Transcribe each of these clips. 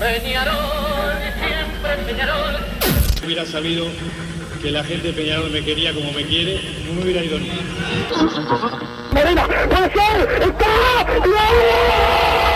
Peñarol, siempre Peñarol. hubiera sabido que la gente de Peñarol me quería como me quiere, no me hubiera ido ni. ¡Medina! ¡Puede ser! ¡Está! ¡No!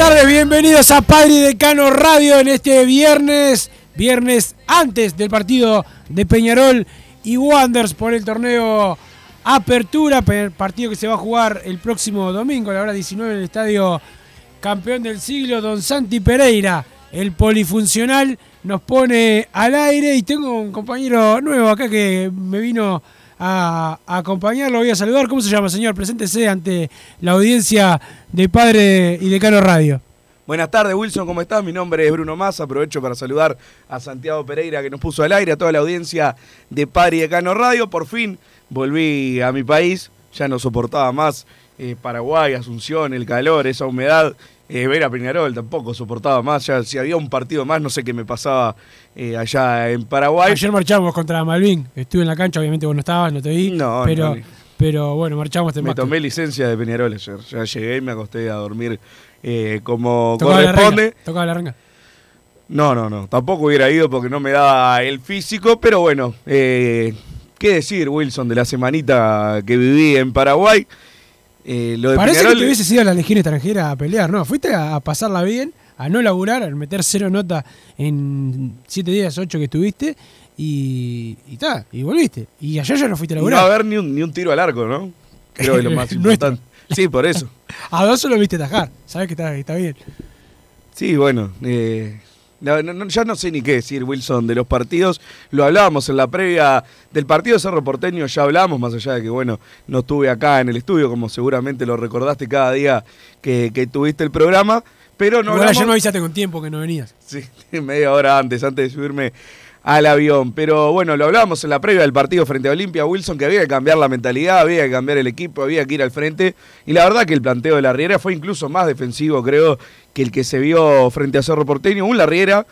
Tardes, bienvenidos a Padre Decano Radio en este viernes, viernes antes del partido de Peñarol y Wanderers por el torneo Apertura, pe- partido que se va a jugar el próximo domingo a la hora 19 en el estadio Campeón del Siglo, Don Santi Pereira, el polifuncional, nos pone al aire y tengo un compañero nuevo acá que me vino a, a acompañar, lo voy a saludar. ¿Cómo se llama, señor? Preséntese ante la audiencia de Padre y Decano Radio. Buenas tardes, Wilson, ¿cómo estás? Mi nombre es Bruno Massa. Aprovecho para saludar a Santiago Pereira que nos puso al aire, a toda la audiencia de Padre y Decano Radio. Por fin volví a mi país, ya no soportaba más eh, Paraguay, Asunción, el calor, esa humedad. Eh, ver a Peñarol tampoco soportaba más. Ya si había un partido más, no sé qué me pasaba eh, allá en Paraguay. Ayer marchamos contra Malvin. Estuve en la cancha, obviamente vos no estabas, no te vi. No, pero, no. pero bueno, marchamos Me tomé licencia de Peñarol ayer. Ya llegué y me acosté a dormir eh, como Tocaba la corresponde. renga. Tocaba la renga. No, no, no. Tampoco hubiera ido porque no me daba el físico, pero bueno, eh, ¿qué decir, Wilson, de la semanita que viví en Paraguay? Eh, lo de Parece Peñarol, que te hubieses ido a la Legión extranjera a pelear, ¿no? Fuiste a, a pasarla bien, a no laburar, a meter cero nota en siete días, ocho que estuviste, y y ta, y volviste. Y allá ya no fuiste a y no laburar. va a haber ni un, ni un tiro al arco, ¿no? Creo que es lo más importante. Sí, por eso. A dos solo viste tajar, sabes que está, está bien. Sí, bueno, eh, no- no- no- ya no sé ni qué decir, Wilson, de los partidos. Lo hablábamos en la previa del partido de Cerro Porteño, ya hablamos, más allá de que, bueno, no estuve acá en el estudio, como seguramente lo recordaste cada día que, que tuviste el programa, pero no Igual hablamos... ayer me avisaste con tiempo que no venías. Sí, media hora antes, antes de subirme al avión. Pero bueno, lo hablábamos en la previa del partido frente a Olimpia, Wilson, que había que cambiar la mentalidad, había que cambiar el equipo, había que ir al frente. Y la verdad que el planteo de la Riera fue incluso más defensivo, creo, que el que se vio frente a Cerro Porteño. Un La Riera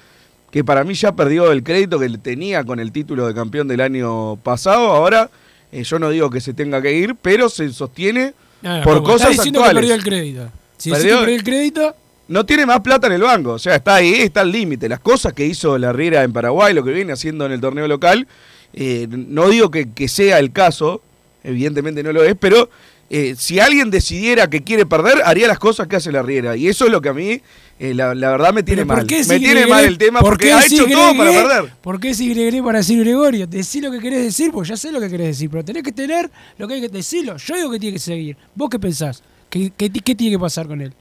que para mí ya perdió el crédito que tenía con el título de campeón del año pasado. Ahora, eh, yo no digo que se tenga que ir, pero se sostiene Ah, por ¿cómo? Estás cosas actuales. que perdió el crédito. Si Perdió- que perdió el crédito, no tiene más plata en el banco. O sea, está ahí, está al límite. Las cosas que hizo la Riera en Paraguay, lo que viene haciendo en el torneo local, eh, no digo que, que sea el caso, evidentemente no lo es, pero eh, si alguien decidiera que quiere perder, haría las cosas que hace la Riera. Y eso es lo que a mí, eh, la, la verdad, me tiene ¿Pero mal. por qué Me tiene mal el tema ¿Por porque ha hecho todo para perder. ¿Por qué decís Gregre para decir Gregorio? Decí lo que querés decir, pues ya sé lo que querés decir, pero tenés que tener lo que hay que decirlo. Yo digo que tiene que seguir. ¿Vos qué pensás? ¿Qué, qué, qué tiene que pasar con él?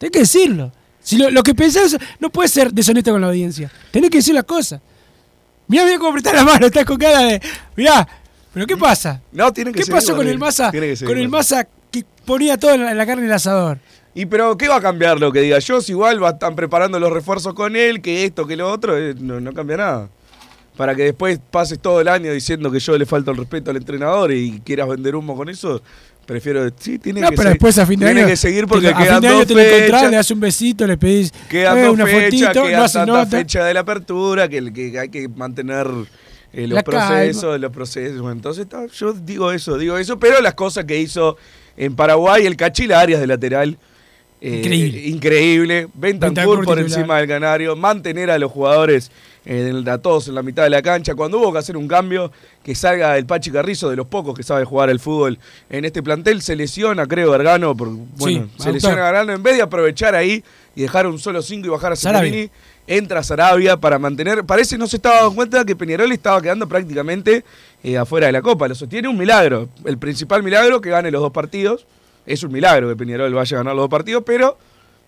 Tenés que decirlo. Si lo, lo que pensás no puede ser deshonesto con la audiencia. Tenés que decir las cosas. Mirá, mirá cómo apretar la mano, estás con cara de. Mirá, pero ¿qué pasa? No, tiene que ¿Qué pasó con el masa? Con el masa que ponía todo en la, en la carne del asador. Y pero, ¿qué va a cambiar lo que diga yo? Si igual va, están preparando los refuerzos con él, que esto, que lo otro, eh, no, no cambia nada. Para que después pases todo el año diciendo que yo le falto el respeto al entrenador y quieras vender humo con eso, prefiero. Sí, tiene No, que pero después a fin de tiene año. que seguir porque a fin de año dos te lo encontrás, le das un besito, le pedís Quedan eh, dos una fechas, fotito, queda no hace tanta nota. fecha de la apertura que, que hay que mantener eh, los La calma. procesos, los procesos. Entonces, yo digo eso, digo eso, pero las cosas que hizo en Paraguay, el Cachila Arias de lateral. eh, Increíble. Increíble. Bentancur Bentancur por titular. encima del canario. Mantener a los jugadores eh, a todos en la mitad de la cancha. Cuando hubo que hacer un cambio, que salga el Pachi Carrizo, de los pocos que sabe jugar al fútbol en este plantel, se lesiona, creo, Gargano, por, bueno, Sí, se lesiona. Gargano, en vez de aprovechar ahí y dejar un solo 5 y bajar a. Cepelini, entra Sarabia para mantener. Parece no se estaba dando cuenta que Peñarol estaba quedando prácticamente eh, afuera de la Copa. Lo sostiene un milagro. El principal milagro que gane los dos partidos. Es un milagro que Peñarol vaya a ganar los dos partidos, pero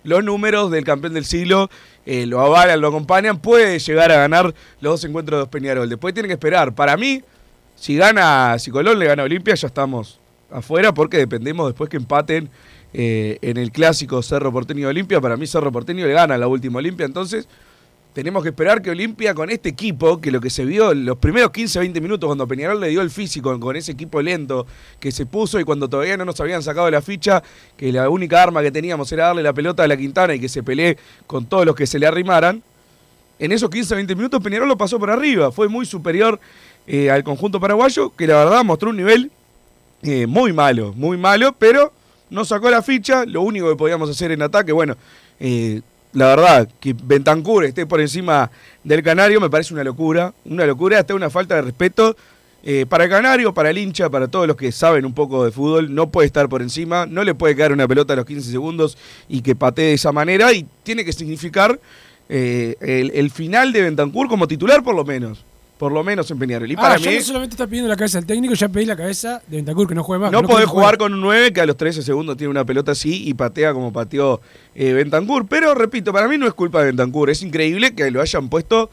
los números del campeón del siglo eh, lo avalan, lo acompañan. Puede llegar a ganar los dos encuentros de Peñarol. Después tiene que esperar. Para mí, si gana, si Colón le gana a Olimpia, ya estamos afuera porque dependemos después que empaten eh, en el clásico Cerro Porteño Olimpia. Para mí Cerro Porteño le gana la última Olimpia, entonces tenemos que esperar que Olimpia con este equipo, que lo que se vio los primeros 15-20 minutos cuando Peñarol le dio el físico con ese equipo lento que se puso y cuando todavía no nos habían sacado la ficha, que la única arma que teníamos era darle la pelota a la Quintana y que se pelee con todos los que se le arrimaran, en esos 15-20 minutos Peñarol lo pasó por arriba, fue muy superior eh, al conjunto paraguayo, que la verdad mostró un nivel eh, muy malo, muy malo, pero no sacó la ficha, lo único que podíamos hacer en ataque, bueno, eh, la verdad, que Bentancur esté por encima del Canario me parece una locura, una locura, hasta una falta de respeto eh, para el Canario, para el hincha, para todos los que saben un poco de fútbol, no puede estar por encima, no le puede caer una pelota a los 15 segundos y que patee de esa manera y tiene que significar eh, el, final de Bentancur como titular por lo menos, por lo menos en Peñarol. Y Ah, para ya mí... no solamente está pidiendo la cabeza del técnico, ya pedí la cabeza de Ventacur que no juegue más. No que podés jugar con un 9 que a los 13 segundos tiene una pelota así y patea como pateó eh, Bentancur. Pero repito, para mí no es culpa de Bentancur. Es increíble que lo hayan puesto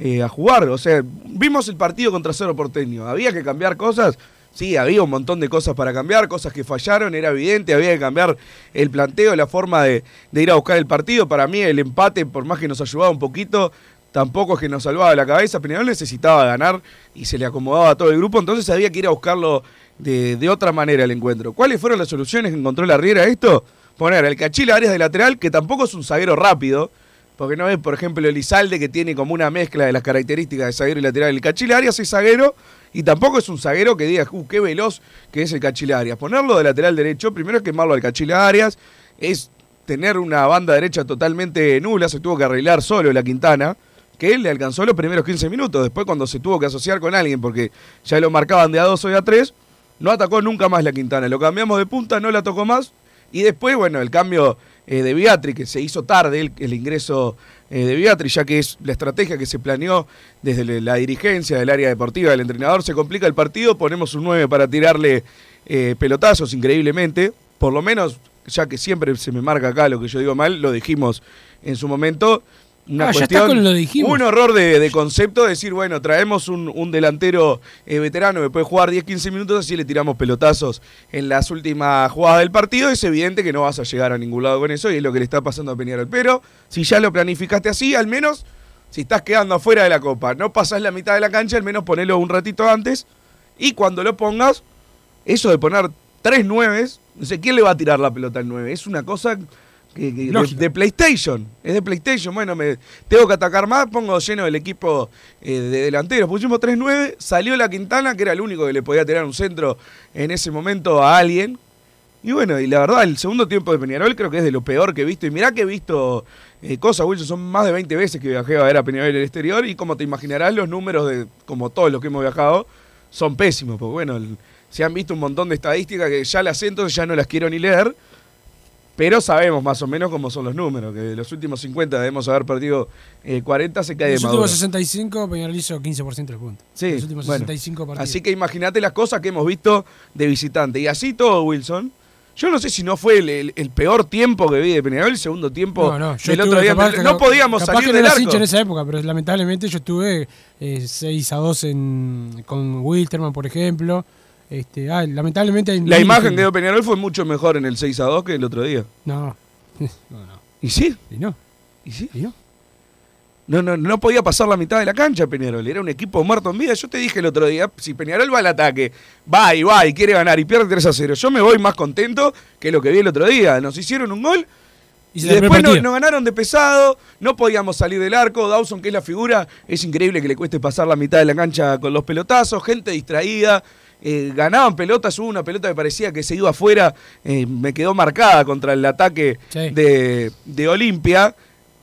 eh, a jugar. O sea, vimos el partido contra Cerro Porteño. ¿Había que cambiar cosas? Sí, había un montón de cosas para cambiar, cosas que fallaron, era evidente, había que cambiar el planteo, la forma de, de ir a buscar el partido. Para mí el empate, por más que nos ayudaba un poquito, tampoco es que nos salvaba la cabeza. Peñarol necesitaba ganar y se le acomodaba a todo el grupo, entonces había que ir a buscarlo de, de otra manera el encuentro. ¿Cuáles fueron las soluciones que encontró la Riera a esto? Poner al Cachila Arias de lateral, que tampoco es un zaguero rápido, porque no es, por ejemplo, Elizalde, que tiene como una mezcla de las características de zaguero y lateral. El Cachila Arias es zaguero y tampoco es un zaguero que diga, uh, qué veloz que es el Cachila Arias. Ponerlo de lateral derecho, primero es quemarlo al Cachila Arias, es tener una banda derecha totalmente nula, se tuvo que arreglar solo la Quintana, que él le alcanzó los primeros 15 minutos, después cuando se tuvo que asociar con alguien, porque ya lo marcaban de a dos o de a tres, no atacó nunca más la Quintana, lo cambiamos de punta, no la tocó más, y después, bueno, el cambio eh, de Beatriz, que se hizo tarde el, ingreso eh, de Beatriz, ya que es la estrategia que se planeó desde la dirigencia del área deportiva del entrenador, se complica el partido, ponemos un 9 para tirarle eh, pelotazos increíblemente, por lo menos, ya que siempre se me marca acá lo que yo digo mal, lo dijimos en su momento. Una Ah, ya está cuestión, con lo dijimos. un horror de, de concepto, decir, bueno, traemos un, un delantero eh, veterano que puede jugar 10-15 minutos, así le tiramos pelotazos en las últimas jugadas del partido. Es evidente que no vas a llegar a ningún lado con eso y es lo que le está pasando a Peñarol. Pero si ya lo planificaste así, al menos si estás quedando afuera de la copa, no pasás la mitad de la cancha, al menos ponelo un ratito antes y cuando lo pongas, eso de poner tres nueves, no sé quién le va a tirar la pelota al 9, es una cosa que- que- de, PlayStation, es de PlayStation, bueno, me tengo que atacar más, pongo lleno el equipo eh, de delanteros, pusimos 3-9, salió la Quintana, que era el único que le podía tirar un centro en ese momento a alguien, y bueno, y la verdad, el segundo tiempo de Peñarol creo que es de lo peor que he visto, y mirá que he visto eh, cosas, Wilson, son más de 20 veces que viajé a ver a Peñarol en el exterior, y como te imaginarás, los números de, como todos los que hemos viajado, son pésimos, porque bueno, el- se han visto un montón de estadísticas que ya las sé, entonces ya no las quiero ni leer, pero sabemos más o menos cómo son los números, que de los últimos 50 debemos haber perdido eh, 40, se cae de los últimos 65, Peñarol hizo 15% de puntos. Sí, Los últimos bueno. 65 partidos. Así que imagínate las cosas que hemos visto de visitante. Y así todo, Wilson. Yo no sé si no fue el, el- el peor tiempo que vi de Peñarol, el segundo tiempo No, no, yo del otro día. capaz no podíamos capaz salir que del arco. en esa época, pero lamentablemente yo estuve eh, 6 a 2 en, con Wilterman, por ejemplo. Este, ah, lamentablemente hay La imagen que- dio Peñarol fue mucho mejor en el 6 a 2 que el otro día. No, no, no. ¿Y sí? Y no, ¿Y sí? y no. No, no, no podía pasar la mitad de la cancha Peñarol. Era un equipo muerto en vida. Yo te dije el otro día, si Peñarol va al ataque, va y va y quiere ganar y pierde 3 a 0, yo me voy más contento que lo que vi el otro día. Nos hicieron un gol Y después no- nos ganaron de pesado, no podíamos salir del arco. Dawson, que es la figura, es increíble que le cueste pasar la mitad de la cancha con los pelotazos, gente distraída. Eh, ganaban pelotas, hubo una pelota que parecía que se iba afuera, eh, me quedó marcada contra el ataque Sí. de, de Olimpia.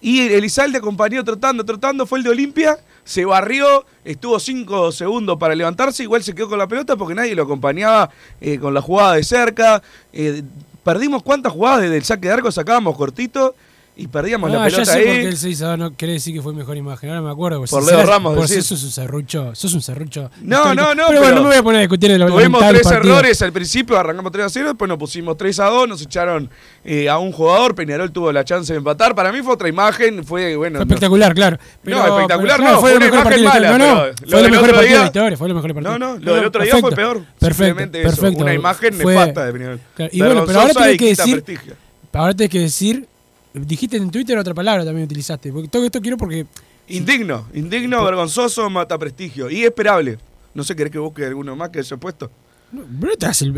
Y Elizalde acompañó trotando, trotando, fue el de Olimpia, se barrió, estuvo cinco segundos para levantarse, igual se quedó con la pelota porque nadie lo acompañaba eh, con la jugada de cerca. Perdimos cuántas jugadas desde el saque de arco, sacábamos cortito y perdíamos la Ah, ya pelota sé ahí. por qué el 6 a 2 no quiere decir que fue mejor imagen. Ahora me acuerdo. Por Leo Ramos, Por si sos un serrucho. Sos un serrucho. No, no, no, Pero bueno, no me voy a poner a discutir el Tuvimos lamentable tres partido. errores al principio, arrancamos 3 a 0, después nos pusimos 3 a 2, nos echaron eh, a un jugador, Peñarol tuvo la chance de empatar. Para mí fue otra imagen, fue bueno. Fue no- espectacular, claro. Pero- no, espectacular pero, no, fue, el una mejor imagen partido de la mala. No, no, lo fue el mejor partido de la historia. Fue el mejor partido. No, no, lo del otro día fue peor. Eso, perfecto. una imagen Fue- nefasta de Peñarol. Y bueno, pero ahora tenés que decir. Ahora tenés que decir. Dijiste en Twitter otra palabra también utilizaste. Porque todo esto quiero porque. Indigno, indigno, vergonzoso, mata prestigio. Y esperable. No sé, ¿querés que busque alguno más que haya puesto?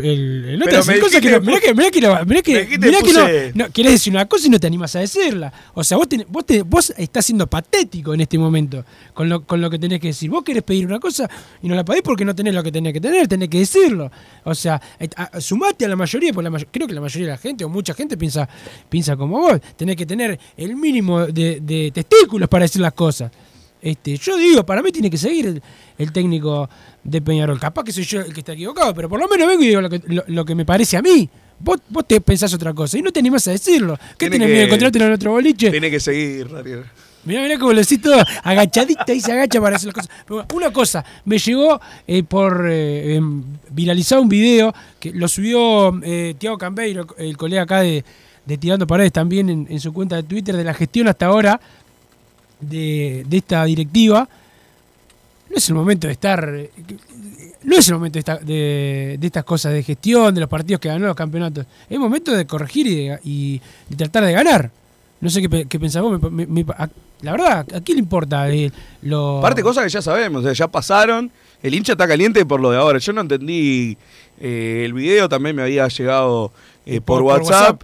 El, el, el- no me que mirá que, mirá que, no- mirá que, me dijiste mirá que puse- no, no, querés decir una cosa y no te animas a decirla. O sea, vos, tenés- vos, te- vos estás siendo patético en este momento con lo, con lo que tenés que decir. Vos querés pedir una cosa y no la pedís porque no tenés lo que tenés que tener, tenés que decirlo. O sea, eh, a- sumate a la mayoría, porque la may- creo que la mayoría de la gente o mucha gente piensa, piensa como vos. Tenés que tener el mínimo de, de testículos para decir las cosas. Este, yo digo, para mí tiene que seguir el, el técnico de Peñarol. Capaz que soy yo el que está equivocado, pero por lo menos vengo y digo lo que, lo, lo que me parece a mí. Vos, vos te pensás otra cosa y no te animás a decirlo. ¿Qué Tiene tenés que- miedo de encontrarte en otro boliche? Tiene que seguir, Daniel. Mirá, mirá cómo lo decís todo agachadita y se agacha para hacer las cosas. Pero una cosa, me llegó eh, por eh, em, viralizar un video que lo subió eh, Tiago Cambeiro, el colega acá de, de Tirando Paredes, también en, en su cuenta de Twitter, de la gestión hasta ahora de, de esta directiva. No es el momento de estar. No es el momento de, esta- de, de estas cosas de gestión, de los partidos que ganó los campeonatos. Es momento de corregir y de, y de tratar de ganar. No sé qué, qué pensás vos. me- me- me- a- la verdad, ¿a quién le importa eh, lo. Aparte, cosas que ya sabemos, ya pasaron. El hincha está caliente por lo de ahora. Yo no entendí eh, el video, también me había llegado eh, por, WhatsApp.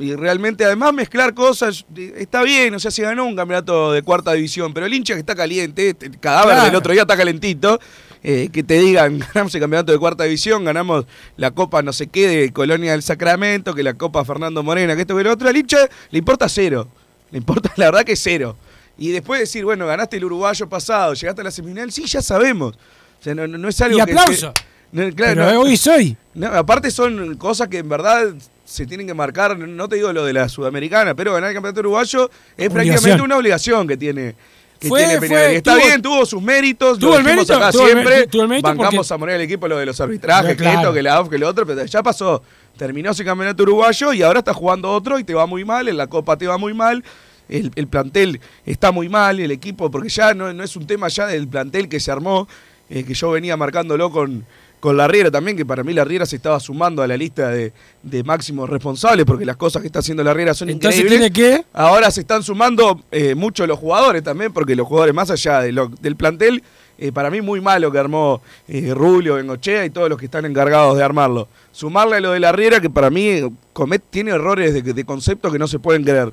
Y realmente, además, mezclar cosas eh, está bien. O sea, se ganó un campeonato de cuarta división, pero el hincha que está caliente, el cadáver Claro. del otro día está calentito. eh, que te digan, ganamos el campeonato de cuarta división, ganamos la Copa no sé qué de Colonia del Sacramento, que la Copa Fernando Morena, que esto que lo otro. Al hincha le importa cero. Le importa, la verdad que cero. Y después decir, bueno, ganaste el uruguayo pasado, llegaste a la semifinal, sí, ya sabemos. O sea, no, no- no es algo Y que- aplauso. que- no, claro, Pero no- hoy soy. aparte son cosas que en verdad se tienen que marcar, no te digo lo de la sudamericana, pero ganar el campeonato uruguayo es Obligación. prácticamente una obligación que tiene. Que Fue- tiene fue- está tuvo- bien, tuvo sus méritos, tuvo lo el mérito, acá tuvo el siempre, tuvo el mérito bancamos porque- a morir al equipo lo de los arbitrajes, claro. que esto, que la AF, que lo otro, pero ya pasó, terminó ese campeonato uruguayo y ahora está jugando otro y te va muy mal, en la Copa te va muy mal, el, el plantel está muy mal, el equipo, porque ya no, no es un tema ya del plantel que se armó, eh, que yo venía marcándolo con, con la Riera también, que para mí la Riera se estaba sumando a la lista de, de máximos responsables, porque las cosas que está haciendo la Riera son Entonces increíbles. tiene que. Ahora se están sumando eh, mucho los jugadores también, porque los jugadores más allá de lo- del plantel, eh, para mí muy malo que armó eh, Rulio, Bengochea y todos los que están encargados de armarlo. Sumarle a lo de la Riera, que para mí eh, comet, tiene errores de, de concepto que no se pueden creer.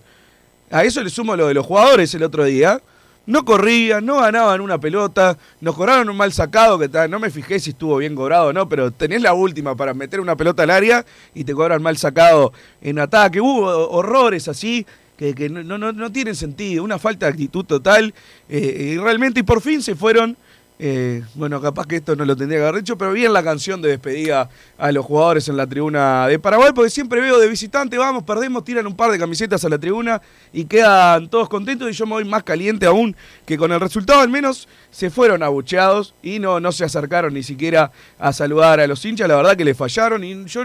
A eso le sumo lo de los jugadores el otro día. No corrían, no ganaban una pelota, nos cobraron un mal sacado, que no me fijé si estuvo bien cobrado o no, pero tenés la última para meter una pelota al área y te cobran mal sacado en ataque. Hubo horrores así que, que no, no, no tienen sentido, una falta de actitud total. eh, y realmente, y por fin se fueron. Eh, bueno, capaz que esto no lo tendría que haber hecho, pero bien la canción de despedida a los jugadores en la tribuna de Paraguay, porque siempre veo de visitante, vamos, perdemos, tiran un par de camisetas a la tribuna y quedan todos contentos y yo me voy más caliente aún que con el resultado, al menos se fueron abucheados y no, no se acercaron ni siquiera a saludar a los hinchas, la verdad que le fallaron y yo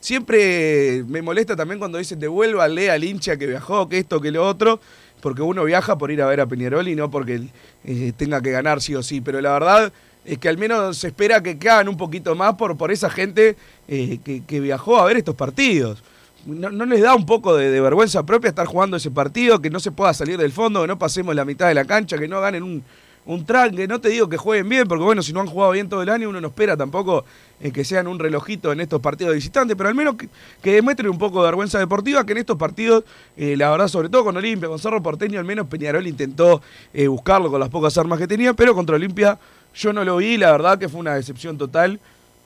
siempre me molesta también cuando dicen devuélvanle al hincha que viajó, que esto, que lo otro, porque uno viaja por ir a ver a Peñarol y no porque eh, tenga que ganar sí o sí, pero la verdad es que al menos se espera que hagan un poquito más por, por esa gente eh, que, viajó a ver estos partidos. No, no les da un poco de, de vergüenza propia estar jugando ese partido, que no se pueda salir del fondo, que no pasemos la mitad de la cancha, que no ganen un, un tranque. No te digo que jueguen bien, porque bueno, si no han jugado bien todo el año, uno no espera tampoco eh, que sean un relojito en estos partidos visitantes, pero al menos que, que un poco de vergüenza deportiva, que en estos partidos, eh, la verdad, sobre todo con Olimpia, con Cerro Porteño, al menos Peñarol intentó eh, buscarlo con las pocas armas que tenía, pero contra Olimpia yo no lo vi, la verdad que fue una decepción total.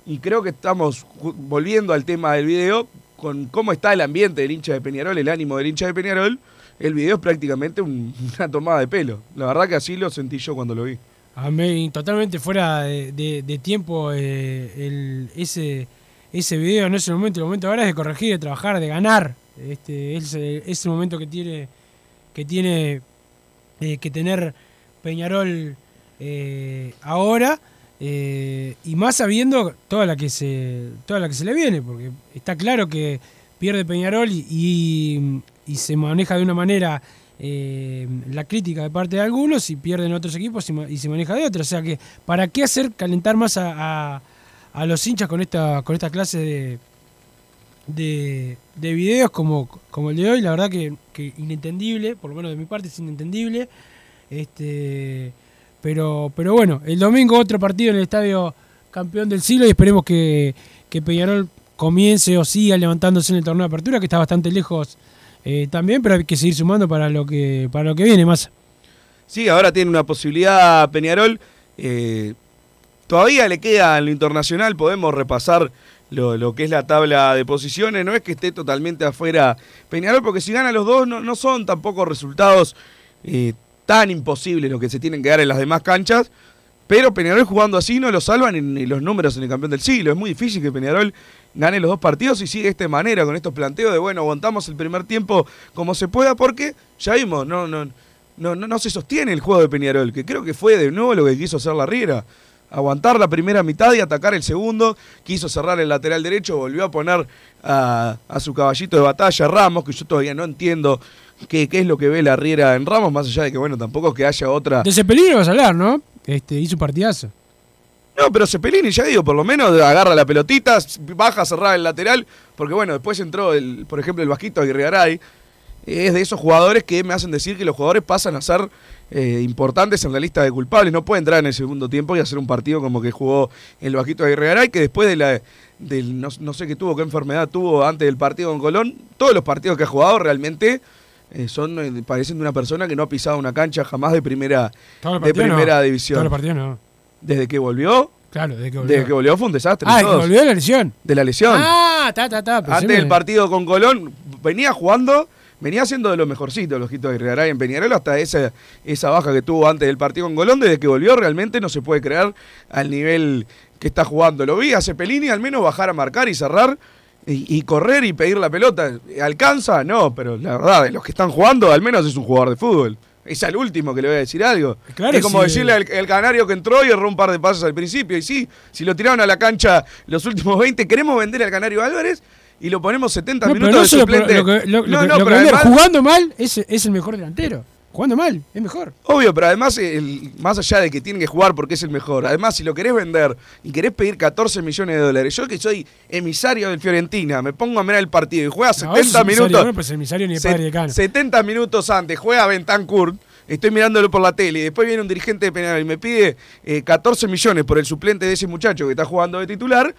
Y creo que estamos volviendo al tema del video, con cómo está el ambiente del hincha de Peñarol, el ánimo del hincha de Peñarol, el video es prácticamente un- una tomada de pelo. La verdad que así lo sentí yo cuando lo vi. A mí, totalmente fuera de, tiempo eh, ese, ese video no es el momento. El momento ahora es de corregir, de trabajar, de ganar. Este, es, el momento que tiene que tiene eh, que tener Peñarol eh, ahora y más sabiendo toda la que se toda la que se le viene porque está claro que pierde Peñarol y- y se maneja de una manera eh, la crítica de parte de algunos y pierden otros equipos y, se maneja de otra o sea que para qué hacer calentar más a, a- a los hinchas con esta con esta clase de de, de videos como, como el de hoy, la verdad que, que inentendible, por lo menos de mi parte es inentendible. Este, pero, pero bueno, el domingo otro partido en el estadio campeón del siglo y esperemos que, que Peñarol comience o siga levantándose en el torneo de apertura, que está bastante lejos eh, también, pero hay que seguir sumando para lo que, para lo que viene más. Sí, ahora tiene una posibilidad Peñarol. eh, todavía le queda en lo internacional, podemos repasar lo, lo que es la tabla de posiciones. No es que esté totalmente afuera Peñarol, porque si gana los dos no, no son tampoco resultados eh, tan imposibles los que se tienen que dar en las demás canchas. Pero Peñarol jugando así no lo salvan en, en los números en el campeón del siglo. Es muy difícil que Peñarol gane los dos partidos y sigue de esta manera, con estos planteos de, bueno, aguantamos el primer tiempo como se pueda, porque ya vimos, no, no, no, no, se sostiene el juego de Peñarol, que creo que fue de nuevo lo que quiso hacer la Riera. Aguantar la primera mitad y atacar el segundo. Quiso cerrar el lateral derecho, volvió a poner a, a su caballito de batalla Ramos, que yo todavía no entiendo qué, qué es lo que ve la Riera en Ramos, más allá de que, bueno, tampoco es que haya otra. De Cepelini vas a hablar, ¿no? Este, hizo partidazo. No, pero Cepelini, ya digo, por lo menos agarra la pelotita, baja a cerrar el lateral, porque bueno, después entró, el, por ejemplo, el Vasquito Aguirregaray. Es de esos jugadores que me hacen decir que los jugadores pasan a ser eh, importantes en la lista de culpables. No puede entrar en el segundo tiempo y hacer un partido como que jugó el Vasquito Aguirregaray, que después de la, del no, no sé qué tuvo, qué enfermedad tuvo antes del partido con Colón, todos los partidos que ha jugado realmente eh, son eh, parecen de una persona que no ha pisado una cancha jamás de primera, de no. primera división. los partidos no. Desde que volvió, Claro, desde que volvió. desde que volvió fue un desastre. ah, desde que volvió de la lesión. De la lesión. Ah, ta, ta, ta. Antes del partido con Colón, venía jugando, venía siendo de los mejorcitos los Ojitos de Regaray en Peñarol, hasta esa, esa baja que tuvo antes del partido con Colón, desde que volvió realmente no se puede creer al nivel que está jugando. Lo vi a Cepelini al menos bajar a marcar y cerrar y, y correr y pedir la pelota. ¿Alcanza? No, pero la verdad, de los que están jugando, al menos es un jugador de fútbol. Es al último que le voy a decir algo. Claro, es como sí. decirle al el canario que entró y erró un par de pasos al principio. Y sí, si lo tiraron a la cancha los últimos 20, queremos vender al canario Álvarez y lo ponemos 70 No, pero minutos no de suplente. lo que, lo, lo no, que- no, lo pero además, jugando mal es, es el mejor delantero. Jugando mal, es mejor. obvio, pero además, el- más allá de que tiene que jugar porque es el mejor, además, si lo querés vender y querés pedir 14 millones de dólares, yo que soy emisario del Fiorentina, me pongo a mirar el partido y juega No, 70 eso es emisario, minutos. No, pues emisario ni de Se- padre de cano. 70 minutos antes juega Bentancur. Estoy mirándolo por la tele y después viene un dirigente de penal y me pide eh, 14 millones por el suplente de ese muchacho que está jugando de titular.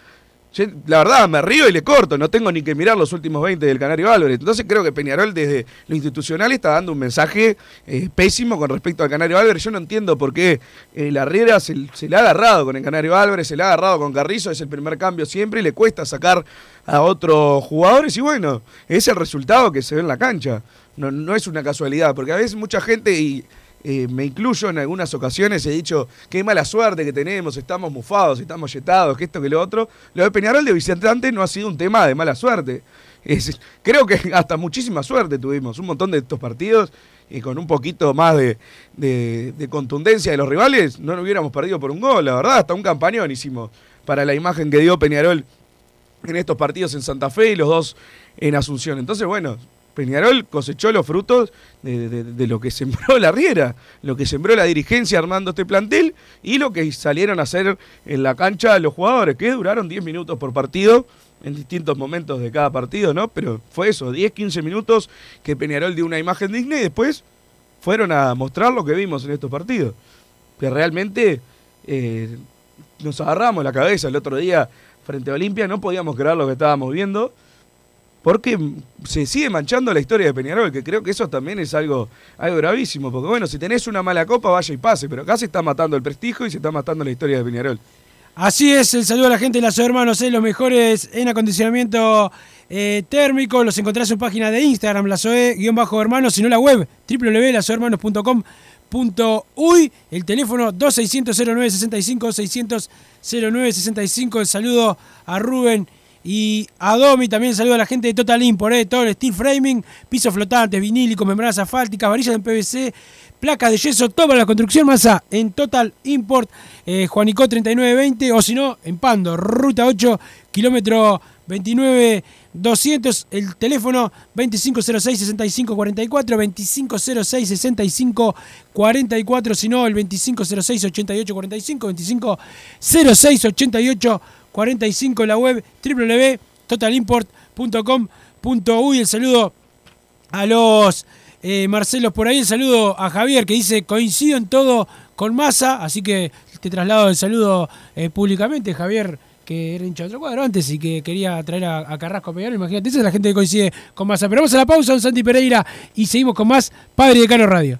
La verdad, me río y le corto, no tengo ni que mirar los últimos 20 del Canario Álvarez. Entonces creo que Peñarol desde lo institucional está dando un mensaje eh, pésimo con respecto al Canario Álvarez. Yo no entiendo por qué eh, la Riera se, se le ha agarrado con el Canario Álvarez, se le ha agarrado con Carrizo, es el primer cambio siempre y le cuesta sacar a otros jugadores y bueno, es el resultado que se ve en la cancha. No, no es una casualidad, porque a veces mucha gente, eh, me incluyo en algunas ocasiones, he dicho, qué mala suerte que tenemos, estamos mufados, estamos yetados, que esto, que lo otro. Lo de Peñarol de visitante no ha sido un tema de mala suerte. Creo que hasta muchísima suerte tuvimos, un montón de estos partidos y con un poquito más de, de- de contundencia de los rivales, no nos hubiéramos perdido por un gol, la verdad, hasta un campañón hicimos para la imagen que dio Peñarol en estos partidos en Santa Fe y los dos en Asunción. Entonces, bueno, Peñarol cosechó los frutos de, lo que sembró la Riera, lo que sembró la dirigencia armando este plantel y lo que salieron a hacer en la cancha los jugadores, que duraron 10 minutos por partido en distintos momentos de cada partido, ¿no? Pero fue eso, 10, 15 minutos que Peñarol dio una imagen digna y después fueron a mostrar lo que vimos en estos partidos. Que realmente eh, nos agarramos la cabeza el otro día frente a Olimpia, no podíamos creer lo que estábamos viendo, porque se sigue manchando la historia de Peñarol, que creo que eso también es algo, algo gravísimo, porque bueno, si tenés una mala copa, vaya y pase, pero acá se está matando el prestigio y se está matando la historia de Peñarol. Así es, el saludo a la gente de las hermanos, eh, los mejores en acondicionamiento eh, térmico. Los encontrás en su página de Instagram, la hermanos, sino la web www.lasohermanos.com.uy. El teléfono 2600 0965 600 0965. El saludo a Rubén y a Domi. También saludo a la gente de Total Import, todo el steel framing, pisos flotantes, vinílicos, membranas asfálticas, varillas en PVC placas de yeso, toda la construcción masa en Total Import, eh, Juanico 3920, o si no, en Pando, ruta 8, kilómetro 29 200, el teléfono 2506-6544, 2506-6544, si no, el 2506-8845, 2506-8845, la web www.totalimport.com.uy. El saludo a los eh, Marcelo, por ahí el saludo a Javier que dice coincido en todo con Massa, así que te traslado el saludo eh, públicamente, Javier que era hincha de otro cuadro antes y que quería traer a, Carrasco a pegar, imagínate, esa es la gente que coincide con Massa. Pero vamos a la pausa, don Santi Pereira, y seguimos con más Padre de Cano Radio.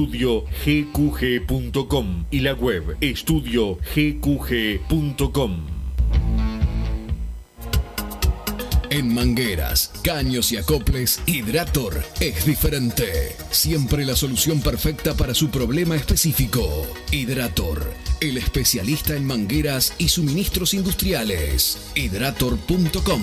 estudiogqg.com y la web estudiogqg.com. En mangueras, caños y acoples, Hidrator es diferente. Siempre la solución perfecta para su problema específico. Hidrator, el especialista en mangueras y suministros industriales. Hidrator.com.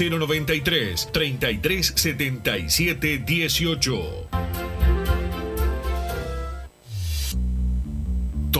093 33 77 18.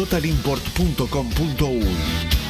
totalimport.com.uy.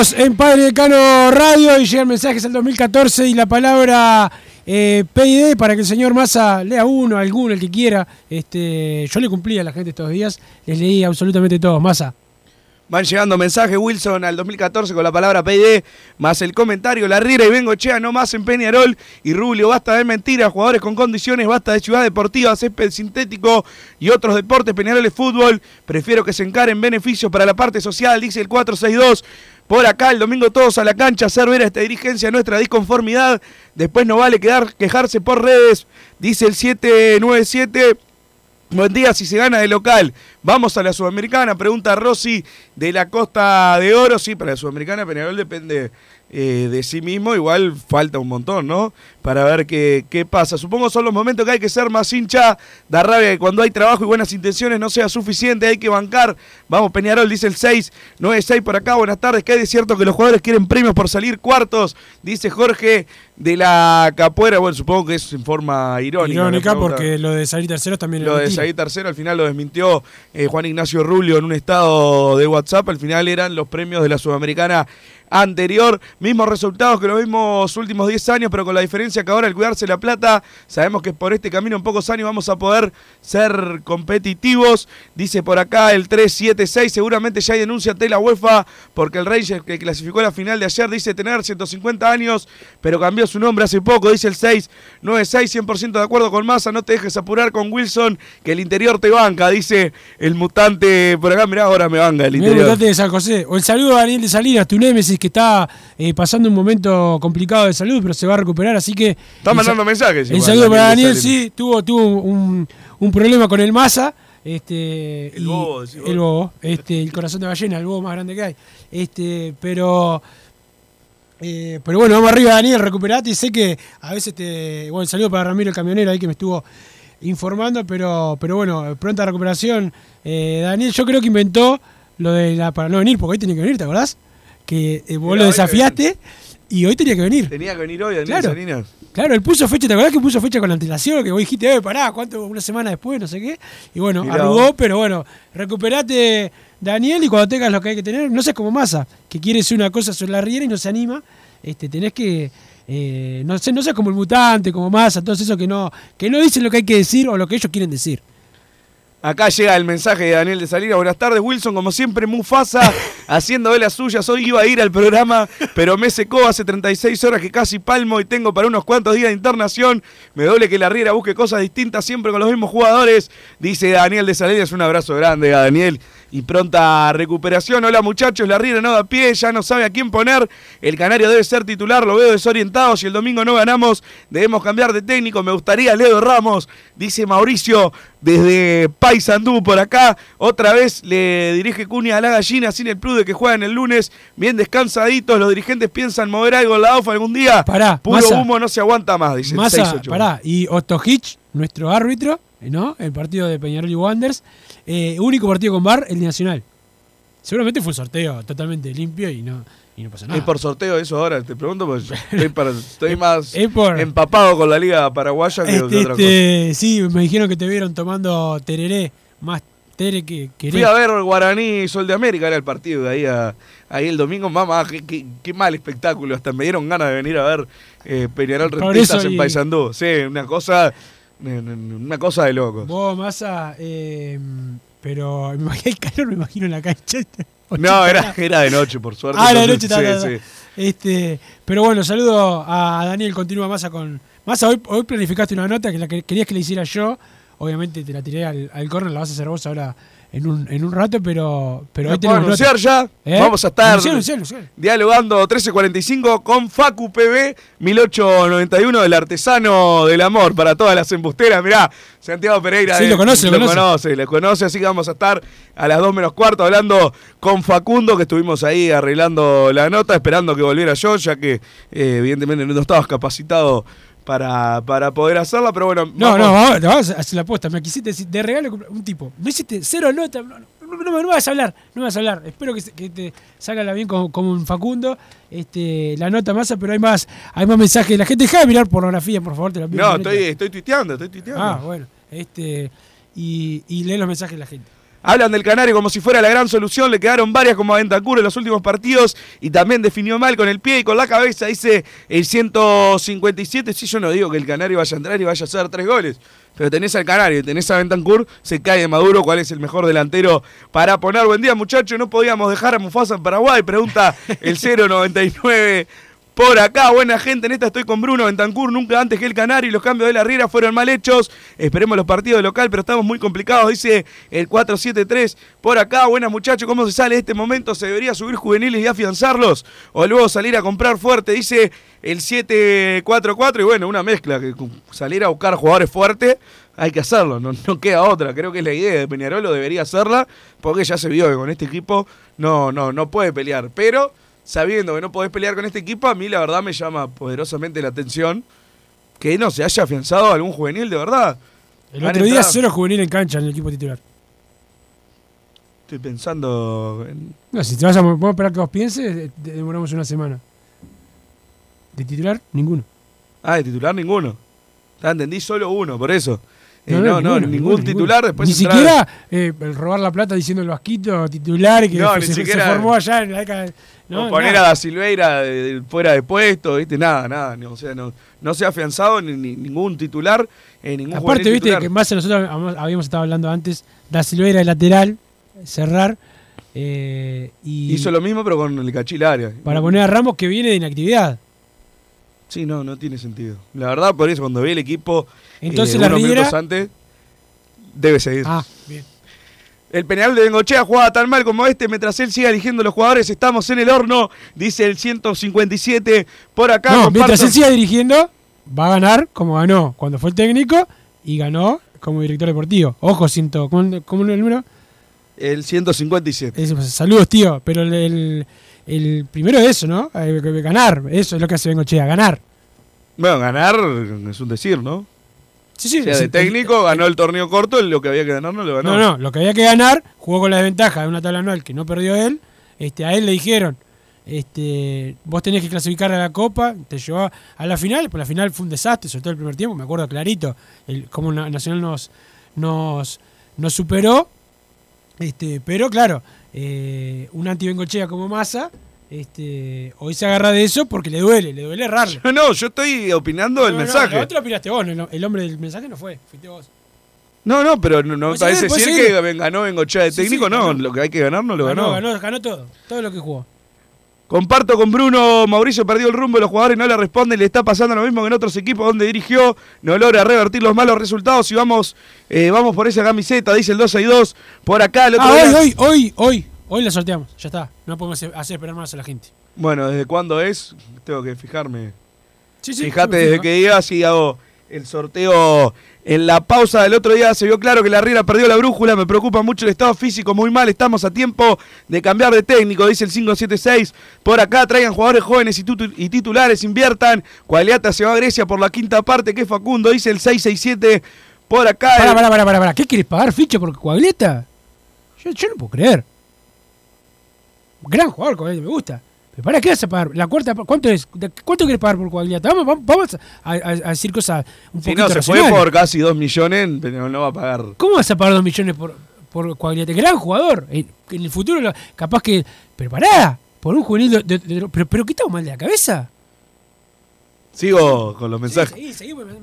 En Padre Decano Radio y llegan mensajes al 2014 y la palabra eh, PID para que el señor Massa lea uno, alguno, el que quiera. Este, yo le cumplí a la gente estos días, les leí absolutamente todos. Massa. Van llegando mensajes Wilson al 2014 con la palabra PID, más el comentario, la Riera y Bengochea, no más en Peñarol y Rubio, basta de mentiras, jugadores con condiciones, basta de ciudad deportiva, césped sintético y otros deportes, Peñarol es fútbol, prefiero que se encaren beneficios para la parte social, dice el 462. Por acá, el domingo todos a la cancha, hacer ver a esta dirigencia nuestra disconformidad. Después no vale quedar, quejarse por redes, dice el 797. Buen día, si se gana de local, vamos a la Sudamericana, pregunta Rossi de la Costa de Oro. Sí, para la Sudamericana Peñarol depende eh, de sí mismo, igual falta un montón, ¿no? Para ver qué, qué pasa. Supongo son los momentos que hay que ser más hincha, da rabia que cuando hay trabajo y buenas intenciones no sea suficiente, hay que bancar. Vamos, Peñarol, dice el 696 por acá, buenas tardes, que de cierto que los jugadores quieren premios por salir cuartos, dice Jorge de la Capuera, bueno, supongo que es en forma irónica. Irónica porque lo de salir terceros también Lo era de salir tercero al final lo desmintió eh, Juan Ignacio Rubio en un estado de WhatsApp. Al final eran los premios de la Sudamericana anterior. Mismos resultados que los mismos últimos 10 años, pero con la diferencia que ahora al cuidarse la plata, sabemos que por este camino en pocos años vamos a poder ser competitivos. Dice por acá el 376, seguramente ya hay denuncia ante la UEFA porque el Rangers que clasificó la final de ayer dice tener 150 años, pero cambió su nombre hace poco, dice el 696, 100% de acuerdo con Massa, no te dejes apurar con Wilson, que el interior te banca, dice el mutante por acá, mirá, ahora me banca el Mirá el interior. mutante de San José. O el saludo a Daniel de Salinas, tu némesis, que está eh, pasando un momento complicado de salud, pero se va a recuperar, así que... Está el mandando sa- mensajes El saludo para Daniel sí, tuvo, tuvo un, un problema con el masa. Este, El y- bobo, el bobo, este, el corazón de ballena, el bobo más grande que hay. Este, pero eh, pero bueno, vamos arriba, Daniel, recuperate y sé que a veces te. Bueno, saludo para Ramiro el camionero ahí que me estuvo informando, pero, pero bueno, pronta recuperación. Eh, Daniel, yo creo que inventó lo de la para no venir, porque hoy tenía que venir, ¿te acordás? Que eh, vos lo desafiaste y hoy tenía que venir. Tenía que venir hoy Daniel Claro. Claro, él puso fecha, ¿te acordás que puso fecha con antelación? Que vos dijiste, eh, pará, ¿cuánto? Una semana después, no sé qué. Y bueno, Mirá arrugó, vos. pero bueno, recuperate, Daniel, y cuando tengas lo que hay que tener, no sé, como masa, que quiere decir una cosa sobre la riera y no se anima, este, tenés que, eh, no sé, no sé, como el mutante, como masa, todos esos que no, que no dicen lo que hay que decir o lo que ellos quieren decir. Acá llega el mensaje de Daniel de Salinas. Buenas tardes, Wilson. Como siempre, Mufasa. haciendo de las suyas. Hoy iba a ir al programa, pero me secó hace 36 horas que casi palmo y tengo para unos cuantos días de internación. Me duele que la Riera busque cosas distintas siempre con los mismos jugadores. Dice Daniel de Salinas, un abrazo grande a Daniel y pronta recuperación. Hola muchachos, la Riera no da pie, ya no sabe a quién poner. El Canario debe ser titular, lo veo desorientado. Si el domingo no ganamos, debemos cambiar de técnico. Me gustaría Leo Ramos, dice Mauricio desde Paysandú por acá. Otra vez le dirige Cunha a la gallina sin el plus de que juegan el lunes. Bien descansaditos, los dirigentes piensan mover algo en la OFA algún día. Pará, Puro humo no se aguanta más, dice el Massa, 68. pará. Y Otto Hitch, nuestro árbitro, ¿no? El partido de Peñarol y Wanderers. Eh, único partido con VAR, el de Nacional. Seguramente fue un sorteo totalmente limpio y no, y no pasa nada. Es por sorteo eso ahora, te pregunto, porque estoy, para- estoy más Es por- empapado con la liga paraguaya que, Este, otra cosa. este, sí, me dijeron que te vieron tomando tereré, más tere que querés. Fui a ver Guaraní y Sol de América, era el partido de ahí, a- ahí el domingo. Mamá, qué, qué- qué mal espectáculo. Hasta me dieron ganas de venir a ver eh, Peñarol Rentistas en y- Paysandú. Sí, una cosa, una cosa de locos. Vos, Massa, eh, pero me imagino el calor, me imagino en la cancha. No, era, era de noche, por suerte. Ah, era de noche, ta, ta, sí, ta. sí. Este, pero bueno, saludo a Daniel Continúa Massa con. Massa, hoy, hoy planificaste una nota que la que querías que le hiciera yo. Obviamente te la tiré al, al corner, la vas a hacer vos ahora en un, en un rato, pero, pero ¿Lo hoy tenemos anunciar ya? ¿Eh? Vamos a estar dialogando 1345 con Facu PB 1891 del artesano del amor para todas las embusteras. Mirá, Santiago Pereira Sí, eh, lo conoce, lo conoce. conoce, lo conoce, así que vamos a estar a las 2 menos cuarto hablando con Facundo, que estuvimos ahí arreglando la nota, esperando que volviera yo, ya que eh, evidentemente no estabas capacitado para, para poder hacerla, pero bueno. No, vamos- no, vamos, a hacer la aposta. Me quisiste decir, de regalo un tipo. No hiciste cero nota. No, no, no, no me vas a hablar. No me vas a hablar. Espero que, que te salga la bien como, como un Facundo. Este, la nota masa, pero hay más, hay más mensajes la gente. Deja de mirar pornografía, por favor, te lo pido. No, estoy, estoy tuiteando, estoy tuiteando. Ah, bueno. Este, y, y lee los mensajes de la gente. Hablan del Canario como si fuera la gran solución, le quedaron varias como a en los últimos partidos y también definió mal con el pie y con la cabeza, dice el 157, sí yo no digo que el Canario vaya a entrar y vaya a hacer tres goles, pero tenés al Canario y tenés a Bentancur, se cae de Maduro, ¿cuál es el mejor delantero para poner? Buen día muchachos, no podíamos dejar a Mufasa en Paraguay, pregunta el 099 por acá, buena gente, en esta estoy con Bruno Bentancur, nunca antes que el Canario y los cambios de la Riera fueron mal hechos. Esperemos los partidos local, pero estamos muy complicados, dice el 473 por acá. Buenas muchachos, ¿cómo se sale este momento? ¿Se debería subir juveniles y afianzarlos? O luego salir a comprar fuerte, dice el 744 y bueno, una mezcla, que salir a buscar jugadores fuertes. Hay que hacerlo, no, no queda otra. Creo que es la idea de Peñarolo, debería hacerla, porque ya se vio que con este equipo no, no, no puede pelear. Pero sabiendo que no podés pelear con este equipo, a mí la verdad me llama poderosamente la atención que no se haya afianzado algún juvenil de verdad. El otro día entrado- cero juvenil en cancha en el equipo titular. Estoy pensando en... No, si te vas a, vamos a esperar que vos pienses, eh, te- demoramos una semana. De titular, ninguno. Ah, de titular ninguno. Ah, entendí solo uno, por eso. Eh, No, no, ningún titular. Después Ni siquiera eh, el robar la plata diciendo el vasquito titular que No, se, ni se siquiera- formó allá en la década. No, poner nada. a Da Silveira fuera de puesto, ¿viste? Nada, nada. o sea, no, no se ha afianzado ni, ni- ningún titular, eh, ningún Aparte, viste titular. que más nosotros habíamos- estado hablando antes, Da Silveira de lateral, cerrar. eh, y Hizo lo mismo, pero con el cachilaria. para poner a Ramos que viene de inactividad. Sí, no, no tiene sentido. La verdad, por eso, cuando vi el equipo Entonces, eh, la unos Riera- minutos antes, debe seguir. Ah, bien. El Peñarol de Bengochea jugaba tan mal como este, mientras él siga eligiendo los jugadores, estamos en el horno, dice el 157 por acá. No, comparto- mientras él siga dirigiendo, va a ganar como ganó cuando fue técnico y ganó como director deportivo. Ojo, siento, ¿cómo, cómo es el número? El 157. Es- pues, saludos, tío, pero el, el- el primero es eso, ¿no? Eh, ganar, eso es lo que hace Bengochea, ganar. Bueno, ganar es un decir, ¿no? Sí, sí. O sea, de técnico ganó el torneo corto, lo que había que ganar no lo ganó. No, no, lo que había que ganar, jugó con la desventaja de una tabla anual que no perdió él. Este, a él le dijeron, este, vos tenés que clasificar a la Copa, te llevó a la final, pues la final fue un desastre, sobre todo el primer tiempo, me acuerdo clarito, el, cómo Na- Nacional nos, nos, nos superó. Este, pero claro, eh, un anti-bengochea como Massa, este, hoy se agarra de eso porque le duele, le duele errarle. No, no, yo estoy opinando No, no, mensaje. otro opinaste vos, no, el, el hombre del mensaje no fue, fuiste vos. No, no, pero no, no Pues parece pues decir que ganó Bengochea de Sí, técnico, sí, no, lo que hay que ganar no lo ganó. ganó, ganó, ganó todo, todo lo que jugó. Comparto con Bruno, Mauricio perdió el rumbo, los jugadores no le responden, le está pasando lo mismo que en otros equipos donde dirigió, no logra revertir los malos resultados y vamos, eh, vamos por esa camiseta, dice el 262, por acá el otro Ah, día- hoy, hoy, hoy, hoy, hoy la sorteamos, ya está. No podemos hacer esperar más a la gente. Bueno, ¿desde cuándo es? Tengo que fijarme. Sí, sí, Fíjate desde que diga si hago el sorteo en la pausa del otro día. Se vio claro que la Riera perdió la brújula. Me preocupa mucho el estado físico, muy mal. Estamos a tiempo de cambiar de técnico, dice el 576. Por acá traigan jugadores jóvenes y, titulares, inviertan. Cualiata se va a Grecia por la quinta parte, que es Facundo, dice el 667. Por acá. Pará, el- pará, pará, pará, pará. ¿Qué querés pagar ficha por Coagleta? Yo, yo no puedo creer. Gran jugador, Coagleta, me gusta. Pero pará, ¿qué vas a pagar? ¿La cuarta? ¿Cuánto es? ¿De- ¿Cuánto querés pagar por Coagleta? Vamos, vamos, vamos a, a- a decir cosas un Si poquito no, se fue por casi 2 millones, pero no va a pagar. ¿Cómo vas a pagar dos millones por, por Coagliata? Gran jugador. En, en el futuro, capaz que. Pero pará, por un juvenil. de- de- de- pero, pero ¿qué estamos mal de la cabeza? Sigo con los mensajes. Sí, seguí, encantando.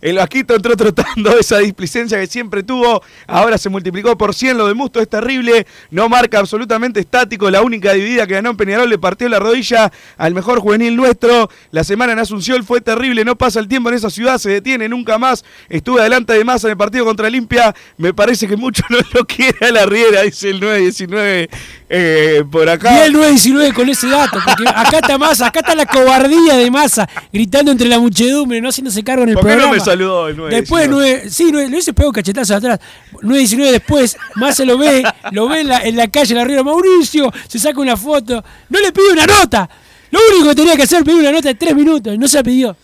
El Vasquito entró trotando esa displicencia que siempre tuvo. Ahora se multiplicó por 100. Lo de Musto es terrible. No marca absolutamente estático. La única dividida que ganó en Peñarol le partió la rodilla al mejor juvenil nuestro. La semana en Asunción fue terrible. No pasa el tiempo en esa ciudad. Se detiene nunca más. Estuve adelante de masa en el partido contra Olimpia. Me parece que mucho no lo quiere a la Riera, dice el 919 eh, por acá. Y el 919 con ese dato, porque acá está Massa, acá está la cobardía de Massa, gritando entre la muchedumbre, no haciéndose cargo en el ¿Por qué no programa. me saludó el 919? Después, 9, sí, 9, le hubiese pegado cachetazo atrás. 919 después, Massa lo ve, lo ve en la, en la calle, la Río Mauricio, se saca una foto, no le pide una nota. Lo único que tenía que hacer es pedir una nota de 3 minutos, no se la pidió.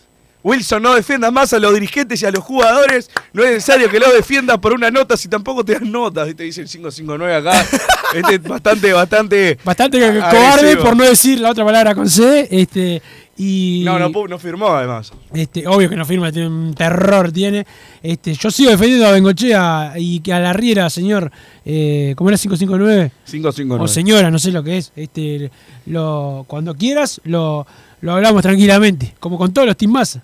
Wilson, no defiendas más a los dirigentes y a los jugadores. No es necesario que los defiendas por una nota si tampoco te dan notas. Te dice el 559 acá. Este es bastante, bastante. Bastante agresivo. cobarde por no decir la otra palabra con C. Este, y No, no, no firmó además. Este, obvio que no firma, tiene un terror, tiene. Este, yo sigo defendiendo a Bengochea y que a la Riera, señor, eh, ¿cómo era 559? 559. O señora, no sé lo que es. Este, lo, cuando quieras, lo, lo hablamos tranquilamente, como con todos los Team Massa.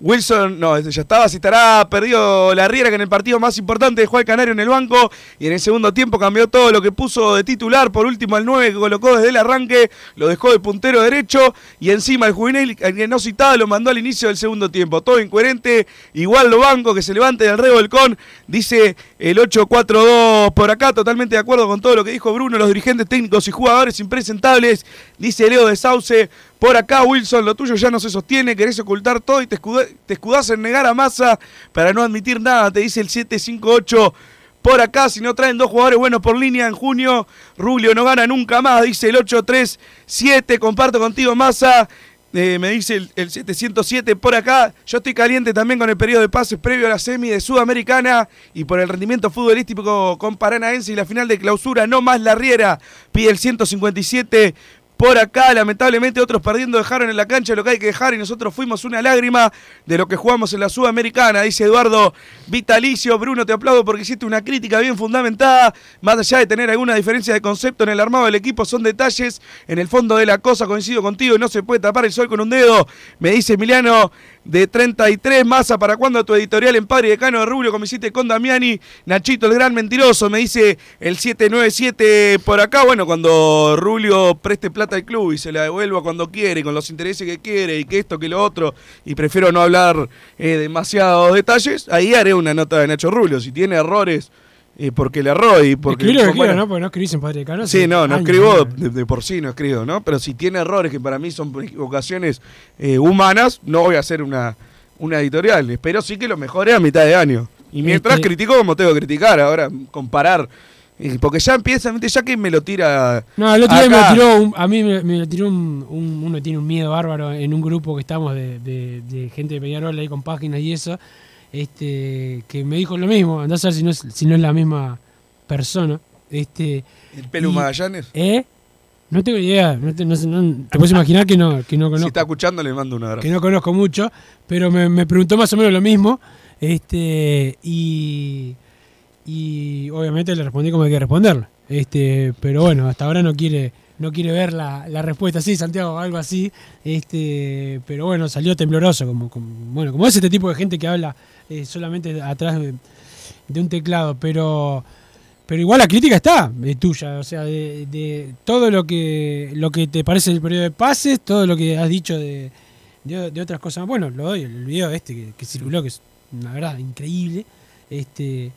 Wilson, no, ya estaba, si estará perdido la Riera que en el partido más importante dejó al Canario en el banco y en el segundo tiempo cambió todo lo que puso de titular, por último al 9 que colocó desde el arranque, lo dejó de puntero derecho y encima el juvenil que no citaba lo mandó al inicio del segundo tiempo, todo incoherente, igual lo banco que se levante del revolcón, dice el 8-4-2 por acá, totalmente de acuerdo con todo lo que dijo Bruno, los dirigentes técnicos y jugadores impresentables, dice Leo de Sauce, por acá, Wilson, lo tuyo ya no se sostiene, querés ocultar todo y te, te escudás en negar a Massa para no admitir nada, te dice el 758. Por acá, si no traen dos jugadores buenos por línea en junio, Rubio no gana nunca más, dice el 837. Comparto contigo, Massa. Eh, me dice el, el 707 por acá. Yo estoy caliente también con el periodo de pases previo a la semi de Sudamericana y por el rendimiento futbolístico con Paranaense y la final de clausura. No más la Riera. Pide el 157 por acá. Lamentablemente otros perdiendo dejaron en la cancha lo que hay que dejar y nosotros fuimos una lágrima de lo que jugamos en la Sudamericana, dice Eduardo Vitalicio. Bruno, te aplaudo porque hiciste una crítica bien fundamentada. Más allá de tener alguna diferencia de concepto en el armado del equipo, son detalles. En el fondo de la cosa coincido contigo y no se puede tapar el sol con un dedo. Me dice Emiliano de 33 masa para cuando tu editorial en Padre y Decano de Rubio como hiciste con Damiani Nachito el gran mentiroso me dice el 797 por acá. Bueno cuando Rubio preste plata al club y se la devuelva cuando quiere con los intereses que quiere y que esto que lo otro y prefiero no hablar eh, demasiados detalles ahí haré una nota de Nacho Rubio. Si tiene errores eh, porque le erró y porque Escribí lo que quiera, ¿no? Porque no escribís en Padre Cano. Sí, no, no años, escribo de, de por sí, no escribo, ¿no? Pero si tiene errores que para mí son equivocaciones eh, humanas, no voy a hacer una, una editorial. Espero sí que lo mejore a mitad de año. Y mientras Este- critico como tengo que criticar, ahora comparar. porque ya empieza, ya que me lo tira. No, el otro día me lo tiró, un- a mí me, me lo tiró un, un- uno tiene un miedo bárbaro en un grupo que estamos de, de- de gente de Peñarol ahí con páginas y eso, este, que me dijo lo mismo, andá a saber si no es, si no es la misma persona. Este, ¿El Pelu y- Magallanes? ¿Eh? No tengo idea, no te, no no- te puedes imaginar que no, que no Si conozco está escuchando, le mando un abrazo. que no conozco mucho, pero me, me preguntó más o menos lo mismo. Este, y, y obviamente le respondí como hay que responderle. Este, pero bueno, hasta ahora no quiere, no quiere ver la, la respuesta. Sí, Santiago, algo así. Este, pero bueno, salió tembloroso, como, como- bueno, como es este tipo de gente que habla eh, solamente atrás de, un teclado, pero pero igual la crítica está de tuya, o sea, de, todo lo que lo que te parece el periodo de pases, todo lo que has dicho de, de, otras cosas. Bueno, lo doy, el video este que, circuló, que es una verdad increíble. Este,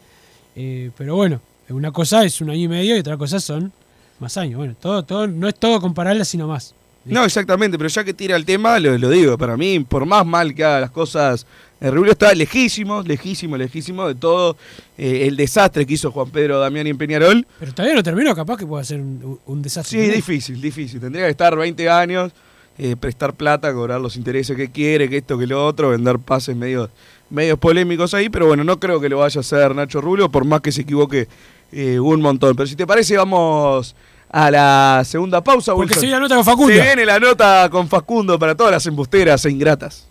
eh, pero bueno, una cosa es un año y medio y otra cosa son más años. Bueno, todo, todo, no es todo comparable, sino más. No, exactamente, pero ya que tira el tema, lo, lo digo, para mí, por más mal que haga las cosas, el Rubio está lejísimo, lejísimo, lejísimo de todo eh, el desastre que hizo Juan Pedro Damián en Peñarol. Pero todavía no terminó, capaz que pueda ser un, un desastre. Sí, difícil, difícil. Tendría que estar 20 años, eh, prestar plata, cobrar los intereses que quiere, que esto, que lo otro, vender pases medio, medios polémicos ahí, pero bueno, no creo que lo vaya a hacer Nacho Rubio, por más que se equivoque eh, un montón. Pero si te parece, vamos a la segunda pausa. Porque Wilson. se viene la nota con Facundo. Se viene la nota con Facundo para todas las embusteras e ingratas.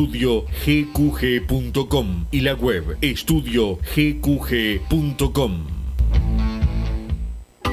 estudiogqg.com y la web estudiogqg.com.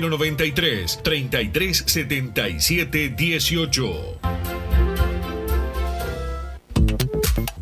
093 3377 18.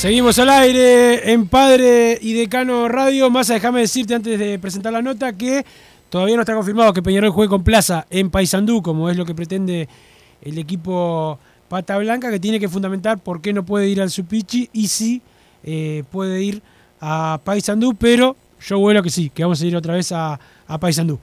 Seguimos al aire en Padre y Decano Radio. Más déjame decirte antes de presentar la nota que todavía no está confirmado que Peñarol juegue con plaza en Paysandú, como es lo que pretende el equipo Pata Blanca, que tiene que fundamentar por qué no puede ir al Supichi y sí eh, puede ir a Paysandú, pero yo vuelo que sí, que vamos a ir otra vez a, Paysandú.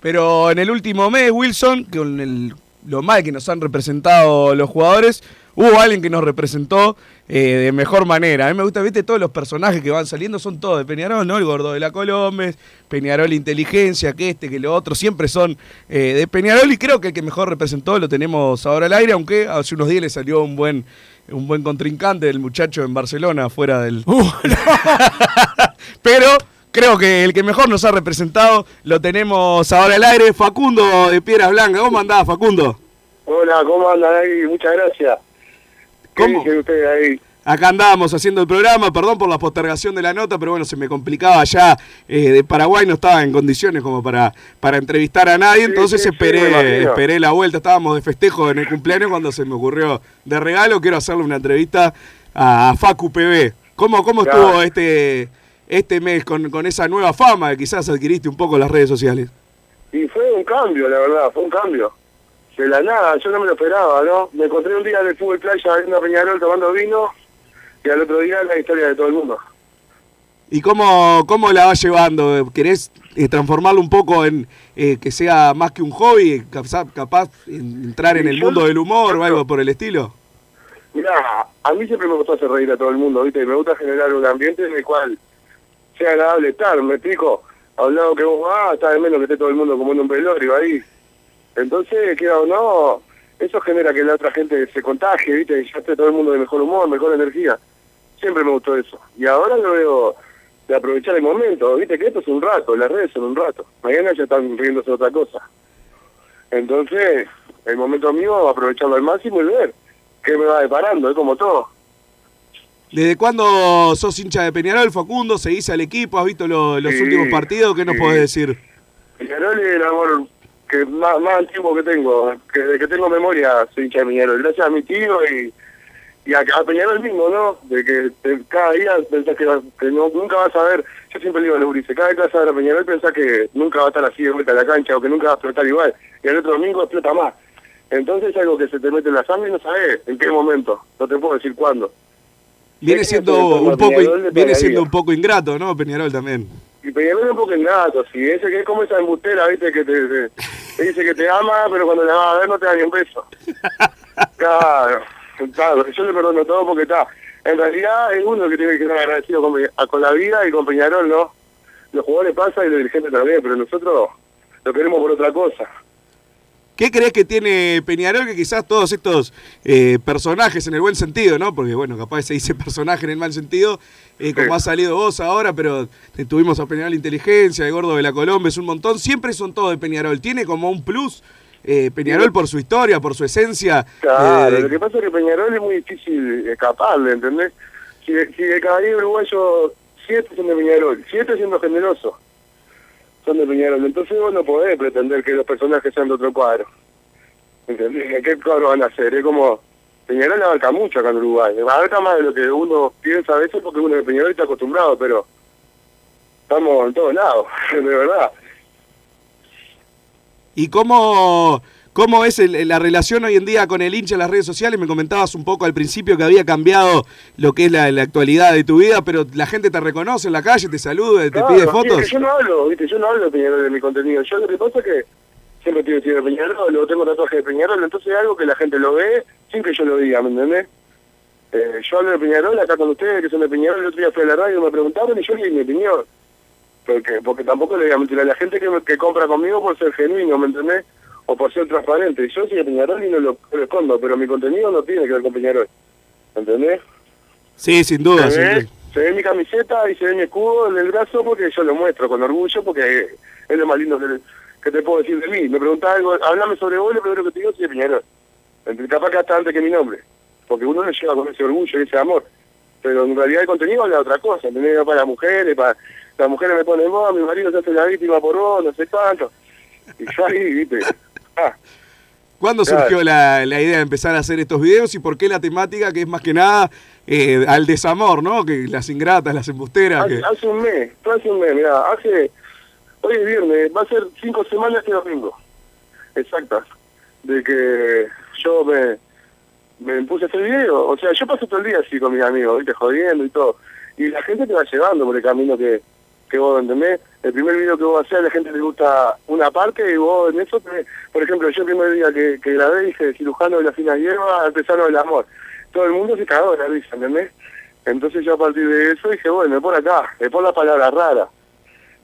Pero en el último mes, Wilson, con lo mal que nos han representado los jugadores, hubo alguien que nos representó eh, de mejor manera. A mí me gusta, viste, todos los personajes que van saliendo son todos de Peñarol, ¿no? El gordo de la Colombes, Peñarol Inteligencia, que este, que lo otro, siempre son eh, de Peñarol y creo que el que mejor representó lo tenemos ahora al aire, aunque hace unos días le salió un buen, un buen contrincante del muchacho en Barcelona, fuera del... Pero creo que el que mejor nos ha representado lo tenemos ahora al aire, Facundo de Piedras Blancas. ¿Cómo andás, Facundo? Hola, ¿cómo andan? Muchas gracias. ¿Qué ¿Cómo? dicen ustedes ahí? Acá andábamos haciendo el programa, perdón por la postergación de la nota, pero bueno, se me complicaba ya eh, de Paraguay, no estaba en condiciones como para, para entrevistar a nadie, entonces sí, esperé, esperé la vuelta, estábamos de festejo en el cumpleaños cuando se me ocurrió de regalo, quiero hacerle una entrevista a Facu PB. ¿Cómo, cómo Claro. estuvo este, este mes con, con esa nueva fama que quizás adquiriste un poco en las redes sociales? Y fue un cambio, la verdad, fue un cambio. De la nada, yo no me lo esperaba, ¿no? Me encontré un día el fútbol playa viendo a Peñarol tomando vino y al otro día la historia de todo el mundo. ¿Y cómo, cómo la vas llevando? ¿Querés eh, transformarlo un poco en eh, que sea más que un hobby? Capaz, capaz en- entrar en el yo- mundo del humor o algo por el estilo. Mirá, a mí siempre me gustó hacer reír a todo el mundo, ¿viste? Y me gusta generar un ambiente en el cual sea agradable estar, ¿me explico? A un lado que vos vas, está de menos que esté todo el mundo como en un velorio ahí. Entonces, queda o no, eso genera que la otra gente se contagie, ¿viste? Y ya esté todo el mundo de mejor humor, mejor energía. Siempre me gustó eso. Y ahora lo veo de aprovechar el momento, ¿viste? Que esto es un rato, las redes son un rato. Mañana ya están riéndose otra cosa. Entonces, el momento mío, aprovecharlo al máximo y ver qué me va deparando, es como todo. ¿Desde cuándo sos hincha de Peñarol, Facundo? ¿Seguís al equipo? ¿Has visto lo- los Sí, últimos partidos? ¿Qué nos sí. podés decir? Peñarol es el amor que más, más antiguo que tengo, que desde que tengo memoria soy hincha de Peñarol, gracias a mi tío y, y a, a Peñarol mismo, ¿no? De que cada día pensás que, que no- nunca vas a ver, yo siempre le digo a los gurises, cada vez que vas a ver a Peñarol pensás que nunca va a estar así de vuelta a la cancha o que nunca va a explotar igual, y el otro domingo explota más. Entonces es algo que se te mete en la sangre y no sabes en qué momento, no te puedo decir cuándo. Viene siendo un poco, viene siendo un poco ingrato, ¿no? Peñarol también. Y Peñarol es un poco ingrato, sí, ese que es como esa embustera, viste, que te, te- te dice que te ama, pero cuando la vas a ver no te da ni un beso. Claro, claro, yo le perdono todo porque está. En realidad es uno que tiene que estar agradecido con la vida y con Peñarol, ¿no? Los jugadores pasan y los dirigentes también, pero nosotros lo queremos por otra cosa. ¿Qué crees que tiene Peñarol que quizás todos estos eh, personajes en el buen sentido, ¿no? Porque bueno, capaz se dice personaje en el mal sentido, eh, como ha salido vos ahora, pero tuvimos a Peñarol Inteligencia, el Gordo de la Colombia, es un montón, siempre son todos de Peñarol. Tiene como un plus eh, Peñarol por su historia, por su esencia. Claro, eh, lo que pasa es que Peñarol es muy difícil escaparle, ¿entendés? Si, si el caballero uruguayo, siete son de Peñarol, siete siendo generoso. Son de Peñarol. Entonces vos no podés pretender que los personajes sean de otro cuadro. ¿Entendés? ¿Qué cuadro van a hacer? Es como, Peñarol abarca mucho acá en Uruguay. Abarca más de lo que uno piensa a veces porque uno de Peñarol está acostumbrado, pero estamos en todos lados, de verdad. ¿Y cómo, cómo es el- la relación hoy en día con el hincha en las redes sociales? Me comentabas un poco al principio que había cambiado lo que es la, la actualidad de tu vida, pero la gente te reconoce en la calle, te saluda, te Claro, pide fotos. es que yo no hablo, ¿viste? Yo no hablo de Peñarol de mi contenido. Yo lo que pasa es que siempre estoy vestido de Peñarol, luego tengo tatuaje de Peñarol, entonces es algo que la gente lo ve sin que yo lo diga, ¿me entendés? Eh, yo hablo de Peñarol acá con ustedes, que son de Peñarol, el otro día fui a la radio y me preguntaron y yo le di mi opinión. Porque, porque tampoco le voy a mentir a la gente que, que compra conmigo por ser genuino, ¿me entendés? O por ser transparente. Yo soy de Peñarol y no lo, no lo escondo, pero mi contenido no tiene que ver con Peñarol. ¿Me entendés? Sí, sin duda. se, ve, duda. se ve mi camiseta y se ve mi escudo en el brazo porque yo lo muestro con orgullo porque es lo más lindo que, que te puedo decir de mí. Me preguntás algo, hablame sobre vos, lo primero que te digo soy de Peñarol. Entre- Capaz que hasta antes que mi nombre. Porque uno lo lleva con ese orgullo y ese amor. Pero en realidad el contenido habla de otra cosa. ¿entendés? Para las mujeres, para las mujeres me ponen vos, mi marido se hace la víctima por vos, no sé cuánto. Y yo ahí, viste. Ah, ¿Cuándo Claro. surgió la, la idea de empezar a hacer estos videos y por qué la temática que es más que nada eh, al desamor, ¿no? Que las ingratas, las embusteras. Hace, Que... hace un mes, hace un mes, mira, hace, hoy es viernes, va a ser cinco semanas este domingo, exactas, de que yo me, me puse a hacer video, o sea, yo paso todo el día así con mis amigos, viste, jodiendo y todo, y la gente te va llevando por el camino que, que vos entendés, el primer video que vos haces a la gente le gusta una parte y vos en eso, tenés- por ejemplo, yo el primer día que, que grabé dije cirujano de la fina hierba, artesano del amor, todo el mundo se cagó de la risa, ¿entendés? Entonces yo a partir de eso dije, bueno, es por acá, es por la palabra rara,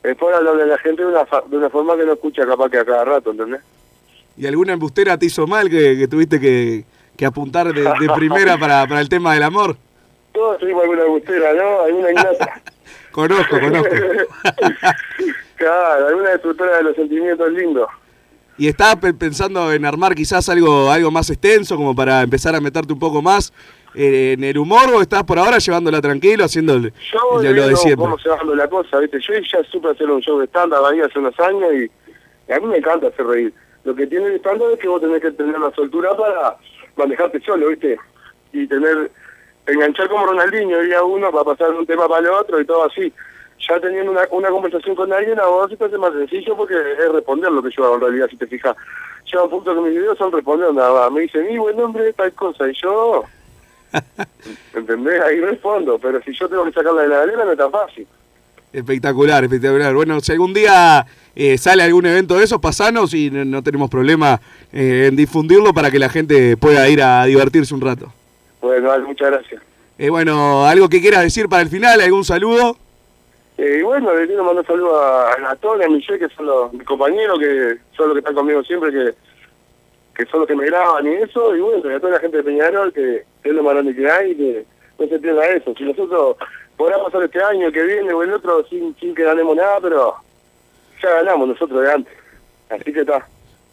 es por hablarle a la gente de una, fa- de una forma que no escucha capaz que a cada rato, ¿entendés? ¿Y alguna embustera te hizo mal que, que tuviste que, que apuntar de, de primera para, para el tema del amor? Todos tuvimos alguna bustera, ¿no? Alguna ingrata. Conozco, conozco. claro, alguna destructora de los sentimientos lindos. ¿Y estás pe- pensando en armar quizás algo, algo más extenso como para empezar a meterte un poco más eh, en el humor o estás por ahora llevándola tranquilo, haciendo el- Yo voy lo de siempre? cómo se va dando la cosa, ¿viste? Yo ya supe hacer un show de stand-up ahí hace unos años y, y a mí me encanta hacer reír. Lo que tiene el stand-up es que vos tenés que tener la soltura para manejarte solo, ¿viste? Y tener, enganchar como Ronaldinho, día uno para pasar de un tema para el otro y todo así. Ya teniendo una, una conversación con alguien, a vos se te hace más sencillo porque es responder lo que yo hago en realidad, si te fijas. Llega un punto que mis videos son responder nada más. Me dicen, mi buen nombre, tal cosa, y yo... ¿Entendés? Ahí respondo, pero si yo tengo que sacarla de la galera no es tan fácil. Espectacular, espectacular. Bueno, si algún día eh, sale algún evento de esos, pasanos y no, no tenemos problema eh, en difundirlo para que la gente pueda ir a divertirse un rato. Bueno, muchas gracias. Eh, bueno, algo que quieras decir para el final, algún saludo. Eh, y bueno, le quiero mandar un saludo a Anatolia, a Michelle, que son los, mis compañeros, que son los que están conmigo siempre, que, que son los que me graban y eso. Y bueno, y a toda la gente de Peñarol, que es lo más grande que hay, que no se pierda eso. Si nosotros podrá pasar este año, que viene o el otro, sin, sin que ganemos nada, pero ya ganamos nosotros de antes. Así que está,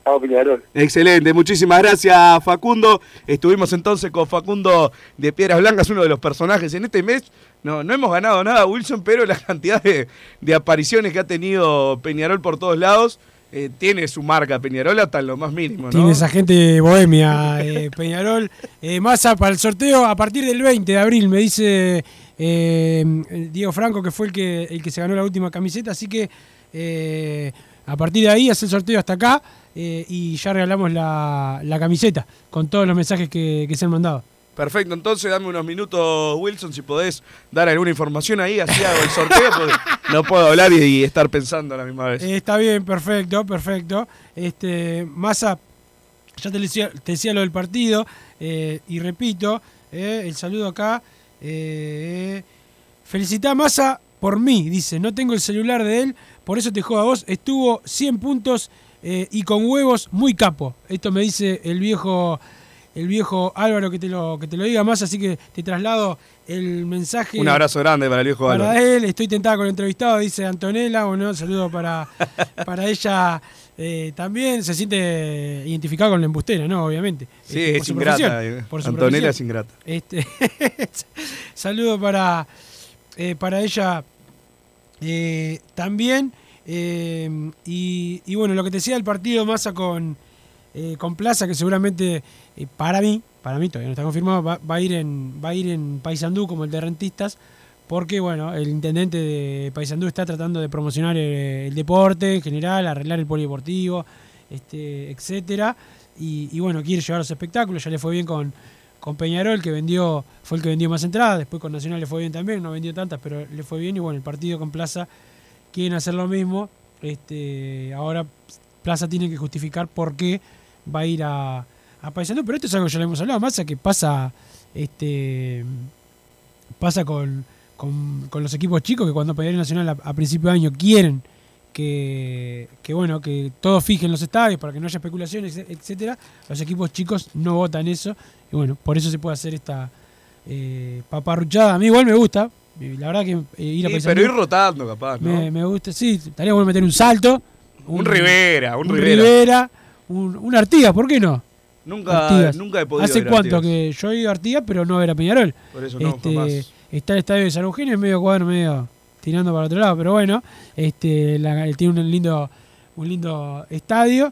vamos Peñarol. Excelente, muchísimas gracias Facundo. Estuvimos entonces con Facundo de Piedras Blancas, uno de los personajes en este mes. No, no hemos ganado nada, Wilson, pero la cantidad de, de apariciones que ha tenido Peñarol por todos lados eh, tiene su marca Peñarol hasta en lo más mínimo, ¿no? Tiene esa gente bohemia, eh, Peñarol. Eh, Massa para el sorteo a partir del 20 de abril, me dice eh, Diego Franco, que fue el que, el que se ganó la última camiseta. Así que eh, a partir de ahí hace el sorteo hasta acá eh, y ya regalamos la, la camiseta con todos los mensajes que, que se han mandado. Perfecto, entonces dame unos minutos, Wilson, si podés dar alguna información ahí, así hago el sorteo, porque no puedo hablar y, y estar pensando a la misma vez. Eh, está bien, perfecto, perfecto. Este, Massa, ya te decía, te decía lo del partido, eh, y repito, eh, el saludo acá. Eh, felicitá a Massa por mí, dice, no tengo el celular de él, por eso te jodo a vos, estuvo 100 puntos eh, y con huevos muy capo. Esto me dice el viejo el viejo Álvaro que te lo que te lo diga más, así que te traslado el mensaje. Un abrazo grande para el viejo Para Álvaro. él, estoy tentada con el entrevistado, dice Antonella, bueno, saludo para, para ella eh, también, se siente identificada con la embustera, ¿no? Obviamente. Sí, Este, es ingrata, eh. Antonella es ingrata. Este, saludo para, eh, para ella eh, también. Eh, y, y bueno, lo que te decía el partido Massa con, eh, con Plaza, que seguramente para mí, para mí todavía no está confirmado, va, a ir en, va a ir en Paysandú como el de Rentistas, porque bueno, el intendente de Paysandú está tratando de promocionar el, deporte en general, arreglar el polideportivo, este, etcétera. Y bueno, quiere llevar los espectáculos, ya le fue bien con, con Peñarol, que vendió, fue el que vendió más entradas, después con Nacional le fue bien también, no vendió tantas, pero le fue bien, y bueno, el partido con Plaza quieren hacer lo mismo. Este, ahora Plaza tiene que justificar por qué va a ir a, a pero esto es algo que ya le hemos hablado, más que pasa, este, pasa con, con, con los equipos chicos que cuando Peñarol Nacional a, a principio de año quieren que, que bueno que todos fijen los estadios para que no haya especulaciones, etcétera, los equipos chicos no votan eso y bueno, por eso se puede hacer esta eh, paparruchada. A mí igual me gusta, eh, la verdad que eh, ir a Sí, pero ir rotando, capaz, ¿no? me, me gusta, sí, estaría bueno meter un salto. Un Rivera, un un Rivera. Rivera, un, un Artigas, ¿por qué no? Nunca, Artigas. nunca he podido ¿Hace a cuánto Artigas. que yo he ido a Artigas, pero no a ver a Peñarol? Por eso no, este, jamás. Está el estadio de San Eugenio, medio cuadro, medio tirando para otro lado, pero bueno, este, la- tiene un lindo, un lindo estadio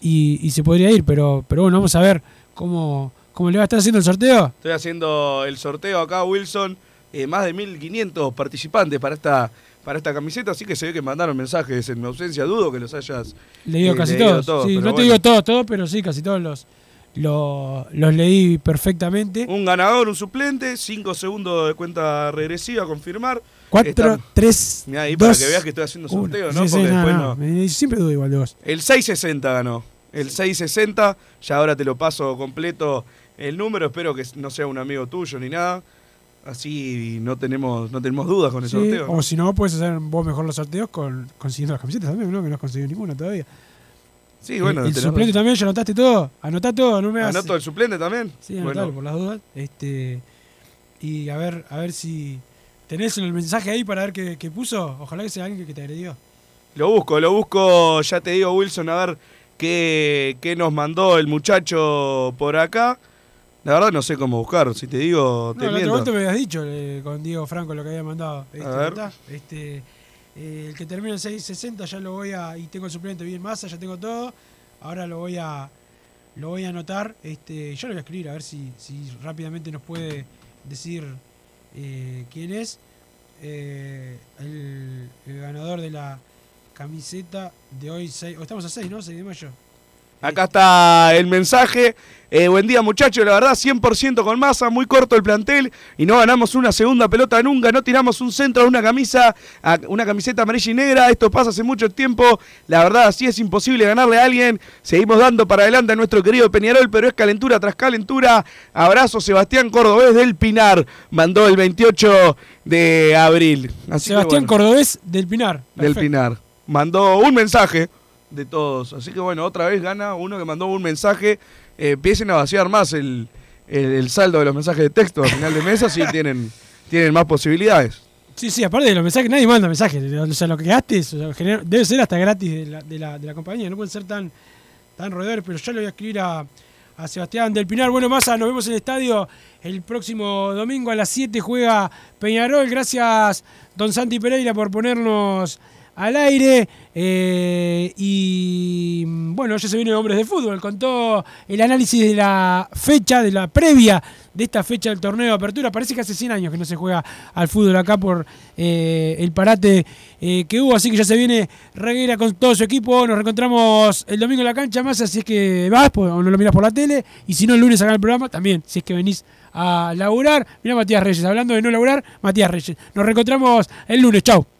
y, y se podría ir, pero, pero bueno, vamos a ver cómo, cómo le va a estar haciendo el sorteo. Estoy haciendo el sorteo acá, Wilson. eh, más de 1500 participantes para esta para esta camiseta, así que se ve que mandaron mensajes en mi ausencia. Dudo que los hayas Leído eh, casi leído todos. Sí, no te digo todos, todos, pero sí, casi todos los, los, los leí perfectamente. Un ganador, un suplente, 5 segundos de cuenta regresiva, confirmar. 4, Están- 3, Mirá ahí para que veas que estoy haciendo sorteo, ¿no? Porque después no. Me, siempre dudo igual de vos. El 660 ganó. El 660, ya ahora te lo paso completo el número, espero que no sea un amigo tuyo ni nada. Así no tenemos no tenemos dudas con el Sí, sorteo. ¿no? O si no, puedes hacer vos mejor los sorteos con, consiguiendo las camisetas también, ¿no? Que no has conseguido ninguna todavía. Sí, bueno, El, suplente razón. también, ¿ya anotaste todo? Anotá todo, no me hagas. ¿Anoto el suplente también? Sí, anotalo Bueno. por las dudas. Este, y a ver, a ver si tenés el mensaje ahí para ver qué, qué puso. Ojalá que sea alguien que te agredió. Lo busco, lo busco, ya te digo, Wilson, a ver qué, qué nos mandó el muchacho por acá. La verdad no sé cómo buscar, si te digo, te No, la otra miento. me habías dicho eh, con Diego Franco lo que había mandado. Este, A ver. ¿está? Este, eh, el que termina en 660 ya lo voy a. Y tengo el suplente bien masa, ya tengo todo. Ahora lo voy a. Lo voy a anotar. Este, yo lo voy a escribir a ver si, si rápidamente nos puede decir eh, quién es. Eh, el, ganador de la camiseta de hoy. seis- o estamos a 6, ¿no? 6 de mayo. Acá está el mensaje. Eh, buen día muchachos, la verdad 100% con masa, muy corto el plantel y no ganamos una segunda pelota nunca, no tiramos un centro a una camisa, a una camiseta amarilla y negra, esto pasa hace mucho tiempo, la verdad así es imposible ganarle a alguien, seguimos dando para adelante a nuestro querido Peñarol, pero es calentura tras calentura. Abrazo Sebastián Cordobés del Pinar, mandó el 28 de abril. Así Sebastián bueno. Cordobés del Pinar. del. Pinar. Mandó un mensaje de todos. Así que bueno, otra vez gana uno que mandó un mensaje. Eh, empiecen a vaciar más el, el- el saldo de los mensajes de texto al final de mes, así tienen, tienen más posibilidades. Sí, sí, aparte de los mensajes, nadie manda mensajes. O sea, lo que gastes o sea, genera- debe ser hasta gratis de la, de, la, de la compañía. No pueden ser tan, tan roedores, pero yo le voy a escribir a, a Sebastián del Pinar. Bueno, Massa, nos vemos en el estadio el próximo domingo a las 7. Juega Peñarol. Gracias, don Santi Pereira, por ponernos al aire. Eh, y bueno, ya se viene Hombres de Fútbol. Contó el análisis de la fecha, de la previa de esta fecha del torneo de apertura. Parece que hace 100 años que no se juega al fútbol acá por eh, el parate eh, que hubo. Así que ya se viene Reguera con todo su equipo. Nos reencontramos el domingo en la cancha más, así es que vas pues, o no lo miras por la tele. Y si no, el lunes acá el programa también, si es que venís a laburar. Mira Matías Reyes, hablando de no laburar, Matías Reyes. Nos reencontramos el lunes. Chau.